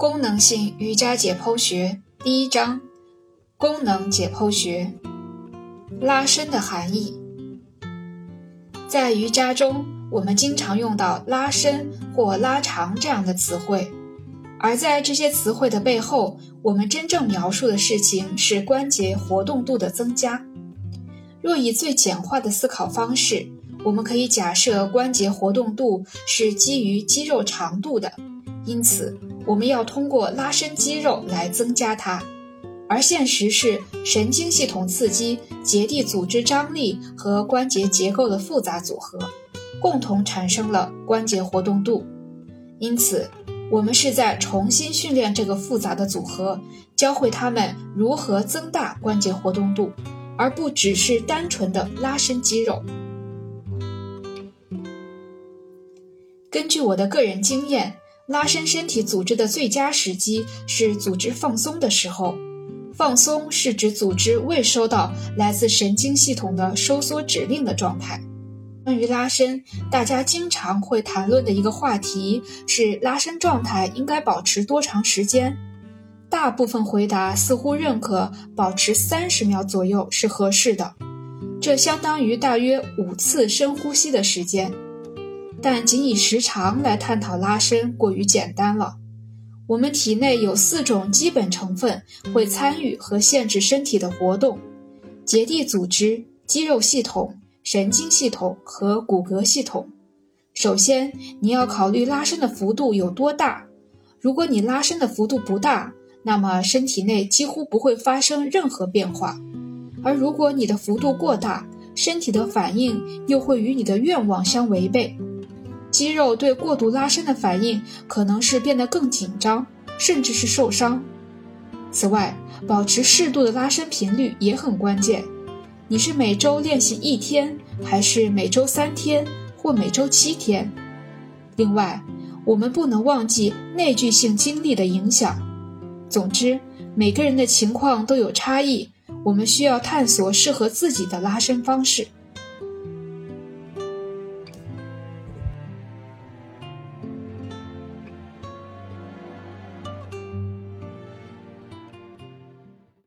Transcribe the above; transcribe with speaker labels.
Speaker 1: 功能性瑜伽解剖学第一章：功能解剖学。拉伸的含义，在瑜伽中，我们经常用到拉伸或拉长这样的词汇，而在这些词汇的背后，我们真正描述的事情是关节活动度的增加。若以最简化的思考方式，我们可以假设关节活动度是基于肌肉长度的，因此我们要通过拉伸肌肉来增加它。而现实是神经系统刺激结缔组织张力和关节结构的复杂组合，共同产生了关节活动度。因此，我们是在重新训练这个复杂的组合，教会他们如何增大关节活动度，而不只是单纯的拉伸肌肉。根据我的个人经验，拉伸身体组织的最佳时机是组织放松的时候。放松是指组织未收到来自神经系统的收缩指令的状态。关于拉伸，大家经常会谈论的一个话题是拉伸状态应该保持多长时间。大部分回答似乎认可保持三十秒左右是合适的，这相当于大约五次深呼吸的时间。但仅以时长来探讨拉伸过于简单了。我们体内有四种基本成分会参与和限制身体的活动：结缔组织、肌肉系统、神经系统和骨骼系统。首先，你要考虑拉伸的幅度有多大。如果你拉伸的幅度不大，那么身体内几乎不会发生任何变化；而如果你的幅度过大，身体的反应又会与你的愿望相违背。肌肉对过度拉伸的反应可能是变得更紧张，甚至是受伤。此外，保持适度的拉伸频率也很关键。你是每周练习一天，还是每周三天或每周七天？另外，我们不能忘记内聚性经历的影响。总之，每个人的情况都有差异，我们需要探索适合自己的拉伸方式。